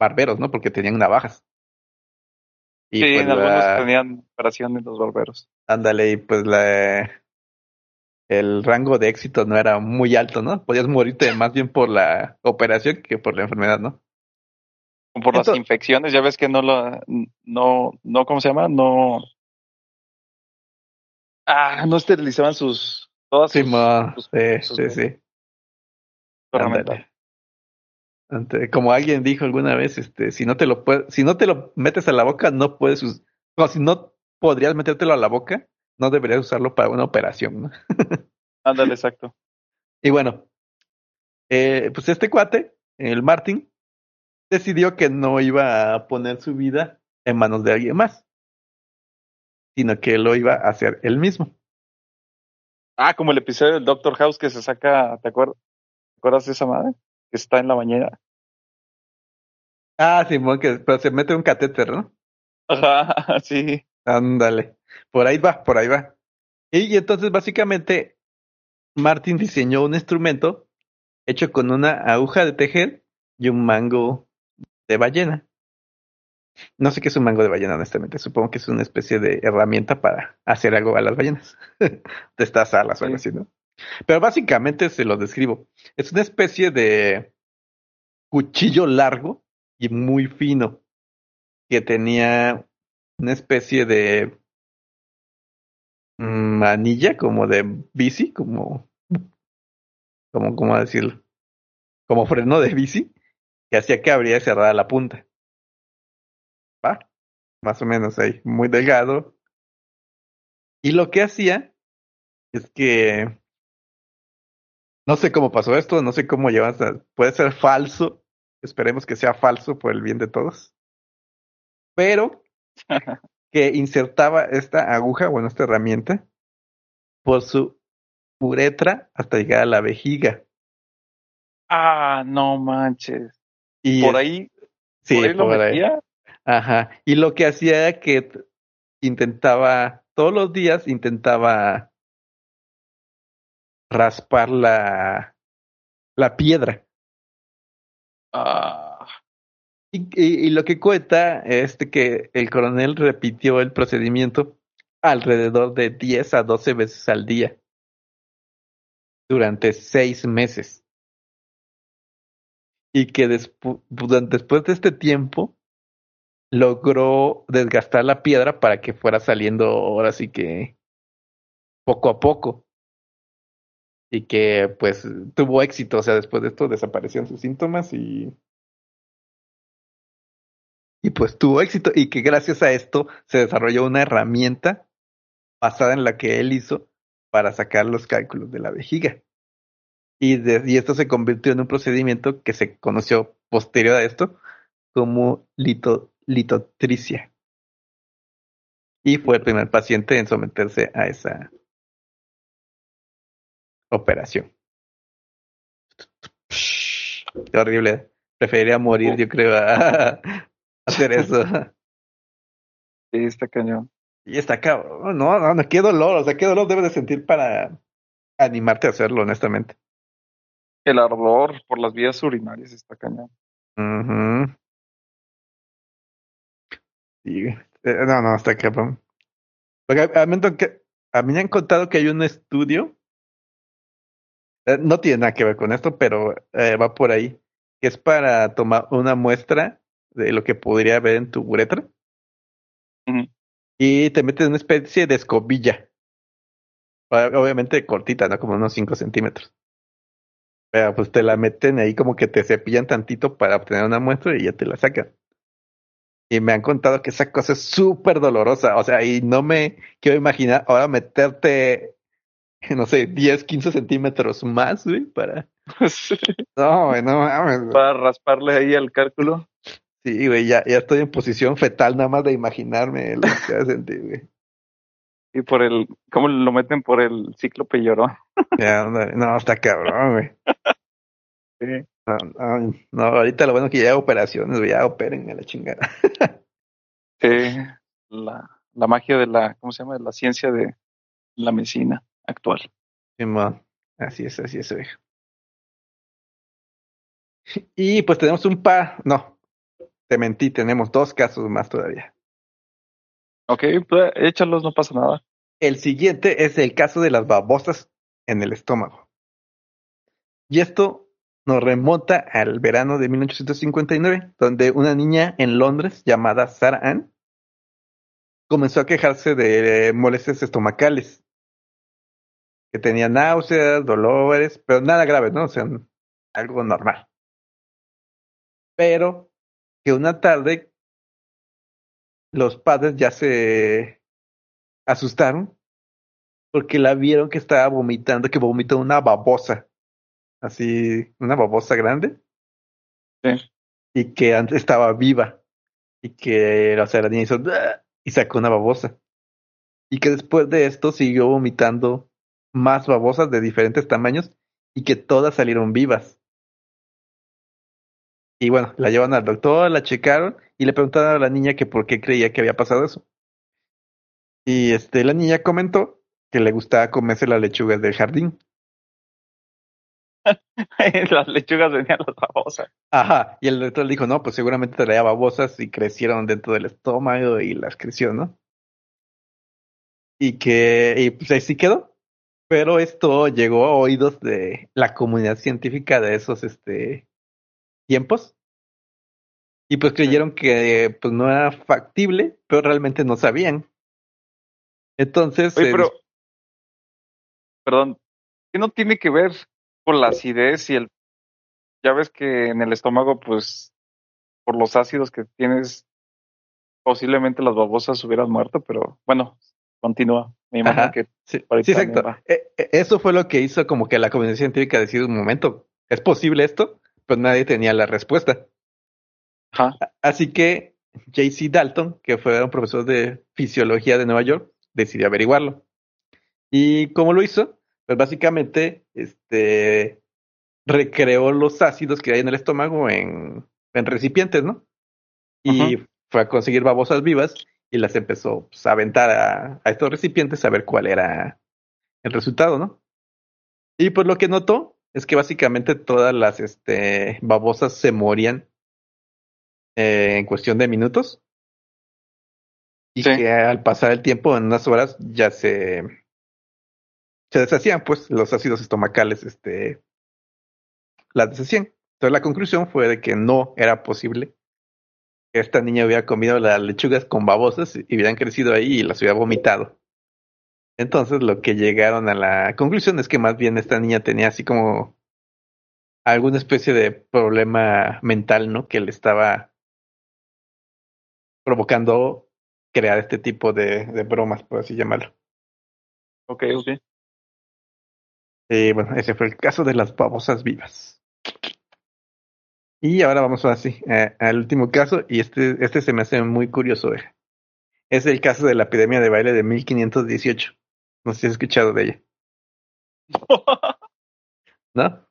barberos, ¿no? Porque tenían navajas. Y sí, pues en algunos tenían operaciones los barberos. Ándale, y pues la, el rango de éxito no era muy alto, ¿no? Podías morirte más bien por la operación que por la enfermedad, ¿no? Por las infecciones, ya ves que no lo, no, no, ¿cómo se llama? No, ah, no esterilizaban sus, Todas sí, sí, sí, como alguien dijo alguna vez, este, si no te lo puedes, si no te lo metes a la boca, no puedes, no, si no podrías metértelo a la boca, no deberías usarlo para una operación, ¿no? (laughs) Ándale, exacto. Y bueno, eh, pues este cuate, el Martin, decidió que no iba a poner su vida en manos de alguien más, sino que lo iba a hacer él mismo. Ah, como el episodio del Doctor House que se saca, ¿te acuerdas? ¿Te acuerdas de esa madre? Que está en la bañera. Ah, Simón, que pero se mete un catéter, ¿no? Ajá, (laughs) sí. Ándale. Por ahí va, por ahí va. Y, entonces, básicamente, Martin diseñó un instrumento hecho con una aguja de tejer y un mango de ballena. No sé qué es un mango de ballena, honestamente. Supongo que es una especie de herramienta para hacer algo a las ballenas. (laughs) de estas alas o algo así, ¿no? Pero básicamente se lo describo. Es una especie de cuchillo largo y muy fino que tenía una especie de manilla como de bici, como, como, ¿cómo decirlo? Como freno de bici que hacía que abría y cerrara la punta más o menos ahí, muy delgado. Y lo que hacía es que no sé cómo pasó esto, no sé cómo llevas, puede ser falso, esperemos que sea falso por el bien de todos. Pero (laughs) que insertaba esta aguja, bueno, esta herramienta por su uretra hasta llegar a la vejiga. Ah, no manches. Y por ahí, sí, por ahí, Ajá. Y lo que hacía era que intentaba, todos los días intentaba raspar la, la piedra. Ah. Y, y, lo que cuenta es que el coronel repitió el procedimiento alrededor de 10 a 12 veces al día durante seis meses. Y que después de este tiempo logró desgastar la piedra para que fuera saliendo ahora sí que poco a poco. Y que pues tuvo éxito, o sea, después de esto desaparecieron sus síntomas y y pues tuvo éxito y que gracias a esto se desarrolló una herramienta basada en la que él hizo para sacar los cálculos de la vejiga. Y, de, y esto se convirtió en un procedimiento que se conoció posterior a esto como lito, litotricia. Y fue el primer paciente en someterse a esa operación. Qué horrible. Preferiría morir, yo creo, a hacer (laughs) eso. Sí, está cañón. Y está cabrón. No, no, no, qué dolor. O sea, qué dolor debes de sentir para animarte a hacerlo, honestamente. El ardor por las vías urinarias está cañón. Uh sí. Eh, no, no, está cabrón. Porque a, a, mí, a mí me han contado que hay un estudio. Eh, no tiene nada que ver con esto, pero eh, va por ahí. Que es para tomar una muestra de lo que podría haber en tu uretra. Uh -huh. Y te metes una especie de escobilla. Obviamente cortita, ¿no? Como unos 5 centímetros. Pero pues te la meten ahí como que te cepillan tantito para obtener una muestra y ya te la sacan. Y me han contado que esa cosa es súper dolorosa. O sea, y no me quiero imaginar ahora meterte, no sé, 10, 15 centímetros más, güey, para. (laughs) No, güey, no mames. Para rasparle ahí al cálculo. Sí, güey, ya, ya estoy en posición fetal nada más de imaginarme lo que va a sentir, güey. Y por el, ¿cómo lo meten por el cíclope llorón? Ya, no, está cabrón, güey. (laughs) Sí. No, no, no, ahorita lo bueno que ya hay operaciones, güey, ya operen a la chingada. (laughs) Sí, la, la magia de la, ¿cómo se llama? De la ciencia de la medicina actual. Sí, man. Así es, así es, güey. Y pues tenemos un par, no, te mentí, tenemos dos casos más todavía. Ok, pues échalos, no pasa nada. El siguiente es el caso de las babosas en el estómago. Y esto nos remonta al verano de 1859, donde una niña en Londres llamada Sarah Ann comenzó a quejarse de molestias estomacales, que tenía náuseas, dolores, pero nada grave, ¿no? O sea, algo normal. Pero que una tarde los padres ya se asustaron porque la vieron que estaba vomitando, que vomitó una babosa, así, una babosa grande. Sí. Y que antes estaba viva. Y que, o sea, la niña hizo y sacó una babosa. Y que después de esto siguió vomitando más babosas de diferentes tamaños y que todas salieron vivas. Y bueno, la llevan al doctor, la checaron y le preguntaron a la niña que por qué creía que había pasado eso. Y este, la niña comentó que le gustaba comerse las lechugas del jardín. (laughs) las lechugas venían las babosas. Ajá, y el doctor le dijo, no, pues seguramente traía babosas y crecieron dentro del estómago y las creció, ¿no? Y que, y pues ahí sí quedó. Pero esto llegó a oídos de la comunidad científica de esos este, tiempos. Y pues creyeron que pues no era factible, pero realmente no sabían. Entonces. Oye, pero, perdón, ¿qué no tiene que ver con la acidez y el. Ya ves que en el estómago, pues, por los ácidos que tienes, posiblemente las babosas hubieran muerto, pero bueno, continúa. Me imagino Ajá. que. Sí, sí exacto. Eh, eh, eso fue lo que hizo como que la comunidad científica decidió un momento. ¿Es posible esto? Pues nadie tenía la respuesta. Así que J.C. Dalton, que fue un profesor de fisiología de Nueva York, decidió averiguarlo. ¿Y cómo lo hizo? Pues básicamente este, recreó los ácidos que hay en el estómago en, en recipientes, ¿no? Y fue a conseguir babosas vivas y las empezó pues, a aventar a, a, estos recipientes a ver cuál era el resultado, ¿no? Y pues lo que notó es que básicamente todas las este, babosas se morían eh, en cuestión de minutos. Y sí. que al pasar el tiempo, en unas horas, ya se, se deshacían, pues, los ácidos estomacales, este, las deshacían. Entonces la conclusión fue de que no era posible que esta niña hubiera comido las lechugas con babosas y hubieran crecido ahí y las hubiera vomitado. Entonces lo que llegaron a la conclusión es que más bien esta niña tenía así como alguna especie de problema mental, ¿no? Que le estaba provocando crear este tipo de, de bromas, por así llamarlo. Ok, ok. Y bueno, ese fue el caso de las babosas vivas. Y ahora vamos así eh, al último caso, y este, este se me hace muy curioso. eh. Es el caso de la epidemia de baile de 1518. No sé si has escuchado de ella, (laughs) ¿no?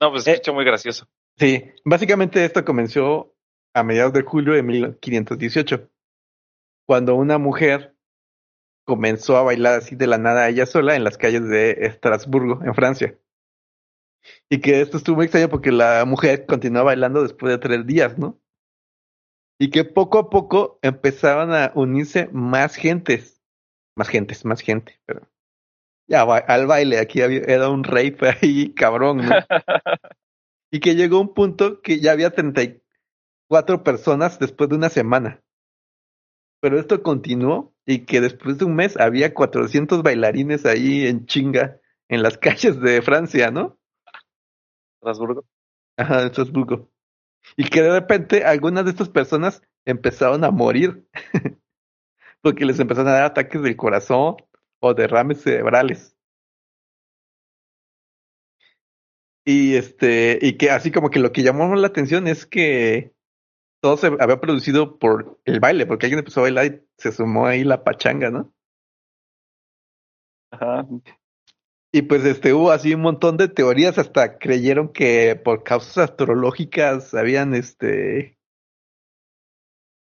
no, pues Eh. escucha muy gracioso. Sí, básicamente esto comenzó a mediados de julio de 1518, cuando una mujer comenzó a bailar así de la nada ella sola en las calles de Estrasburgo, en Francia. Y que esto estuvo muy extraño porque la mujer continuó bailando después de tres días, ¿no? Y que poco a poco empezaban a unirse más gentes, más gentes, más gente, pero ya ba- al baile aquí había, era un rey (laughs) ahí cabrón, ¿no? (laughs) y que llegó un punto que ya había 34 personas después de una semana. Pero esto continuó y que después de un mes había 400 bailarines ahí en chinga en las (laughs) calles de Francia, ¿no? Estrasburgo. Ajá, Estrasburgo. Y que de repente algunas de estas personas empezaron a morir porque les empezaron a dar ataques del corazón o derrames cerebrales. Y este, y que así como que lo que llamó la atención es que todo se había producido por el baile, porque alguien empezó a bailar y se sumó ahí la pachanga, ¿no? Ajá. Y pues este hubo así un montón de teorías, hasta creyeron que por causas astrológicas habían este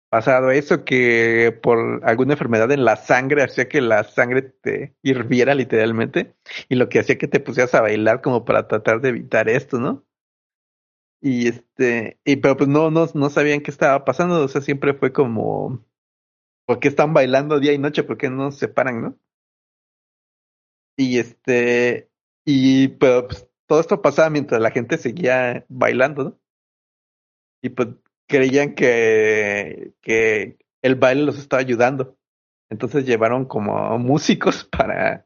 pasado eso, que por alguna enfermedad en la sangre hacía que la sangre te hirviera literalmente, y lo que hacía que te pusieras a bailar como para tratar de evitar esto, ¿no? Y este, y pero pues no, no, no sabían qué estaba pasando, o sea, siempre fue como, ¿por qué están bailando día y noche? ¿Por qué no se paran, no? Y este, y pero pues, todo esto pasaba mientras la gente seguía bailando, ¿no? Y pues creían que, que el baile los estaba ayudando. Entonces llevaron como músicos (laughs) para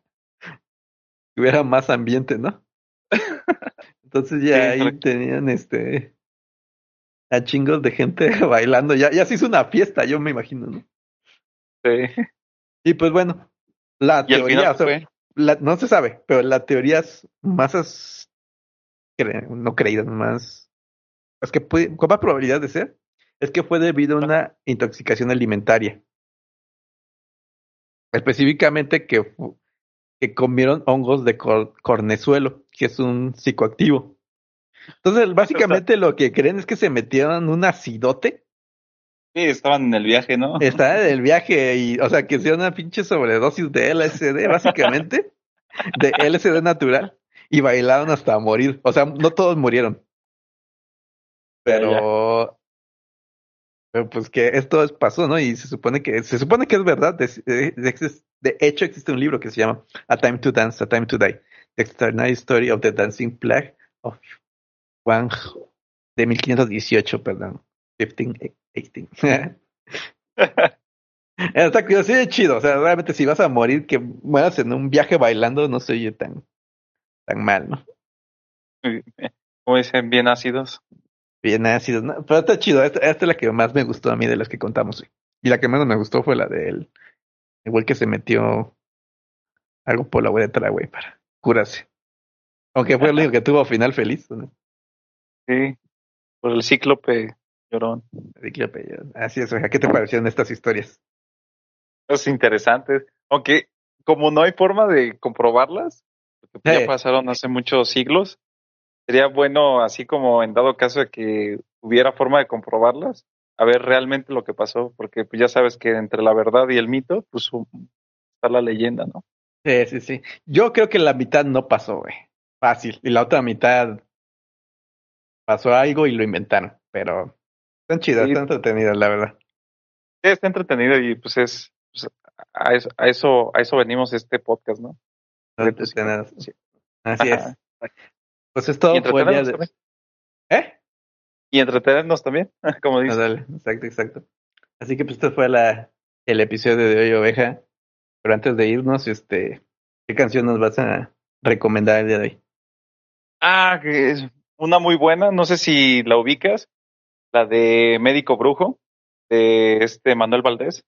que hubiera más ambiente, ¿no? (laughs) Entonces ya Sí, ahí correcto. tenían este a chingos de gente (laughs) bailando. Ya, ya se hizo una fiesta, yo me imagino, ¿no? Sí. Y pues bueno, la teoría, final o sea, fue. la- no se sabe, pero la teoría es más as- cre- no creída, más es que puede, con más probabilidad de ser, es que fue debido a una intoxicación alimentaria. Específicamente que, que comieron hongos de cor- cornezuelo, que es un psicoactivo. Entonces, (laughs) básicamente lo que creen es que se metieron un acidote, Sí, estaban en el viaje, ¿no? está en el (laughs) viaje y, o sea, que hicieron una pinche sobredosis de LSD, básicamente, de LSD natural, y bailaron hasta morir. O sea, no todos murieron. Pero, pero pues que esto es- pasó, ¿no? Y se supone que, se supone que es verdad. De, de- de- de hecho, existe un libro que se llama A Time to Dance, A Time to Die. The Extraordinary Story of the Dancing Plague of Wang de 1518, perdón. 15, 18. (laughs) Está curioso, sí, es chido. O sea, realmente si vas a morir, que mueras en un viaje bailando, no se oye tan, tan mal, ¿no? (laughs) Como dicen, bien ácidos. Bien ácidos, ¿no? Pero está chido. Esta, esta es la que más me gustó a mí de las que contamos hoy. Y la que menos me gustó fue la del el güey que se metió algo por la uretra, güey, para curarse. Aunque fue el único que tuvo final feliz, ¿no? Sí. Por el cíclope llorón. Cíclope. Así es, oiga, ¿qué te parecieron estas historias? Es interesante. Aunque, como no hay forma de comprobarlas, porque Eh. ya pasaron hace muchos siglos, sería bueno, así como en dado caso de que hubiera forma de comprobarlas, a ver realmente lo que pasó, porque pues ya sabes que entre la verdad y el mito, pues un- está la leyenda, ¿no? Sí, sí, sí. Yo creo que la mitad no pasó, güey. Fácil. Y la otra mitad pasó algo y lo inventaron. Pero están chidas, Sí. están entretenidas, la verdad. Sí, está entretenido y pues es pues, a, eso, a eso a eso venimos este podcast, ¿no? Entretenidas. sí. Así es. Pues es todo por el día de... ¿Eh? Y entretenernos también, (laughs) como Ah, dices. dale, exacto, exacto. Así que pues este fue la, el episodio de hoy, oveja. Pero antes de irnos, este, ¿qué canción nos vas a recomendar el día de hoy? Ah, que es una muy buena, no sé si la ubicas, la de Médico Brujo, de este Manuel Valdés.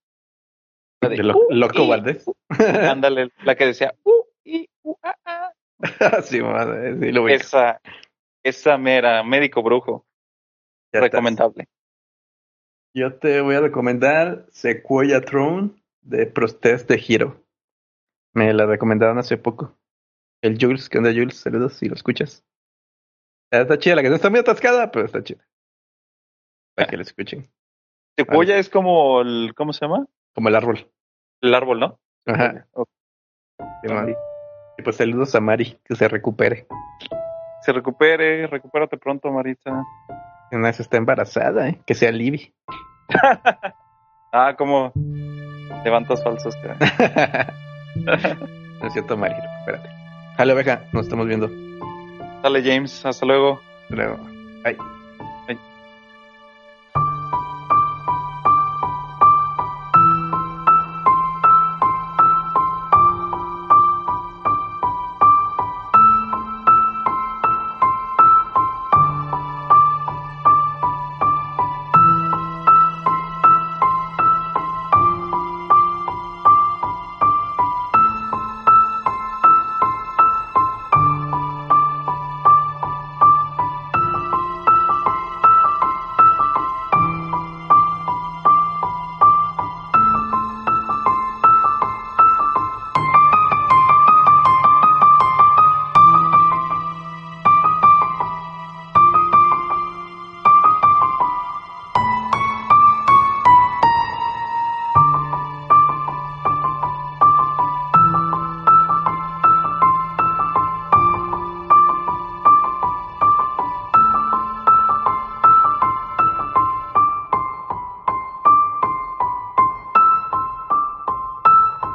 La de, De lo- "Uh, Loco y", Valdés. (laughs) Ándale, la que decía, uh, y, uh, ah, ah. (laughs) sí, madre, sí, lo ubico. Esa, esa mera, médico brujo, Ya estás. recomendable. Yo te voy a recomendar Sequoia Throne de Protest de Hero. Me la recomendaron hace poco. El Jules, ¿qué onda Jules? Saludos si lo escuchas. Está chida, la canción está muy atascada, pero está chida. Para que lo escuchen. Secuoya es como el, ¿cómo se llama? Como el árbol. El árbol, ¿no? Ajá. Ok. sí. Y pues saludos a Mari, que se recupere. Se recupere, recupérate pronto, Marita. Una vez está embarazada, ¿eh? Que sea Libby. (laughs) Ah, como levantas falsos. (laughs) no es cierto, Mari, recupérate. Jale, oveja, nos estamos viendo. Dale, James, hasta luego. Hasta Luego. Bye.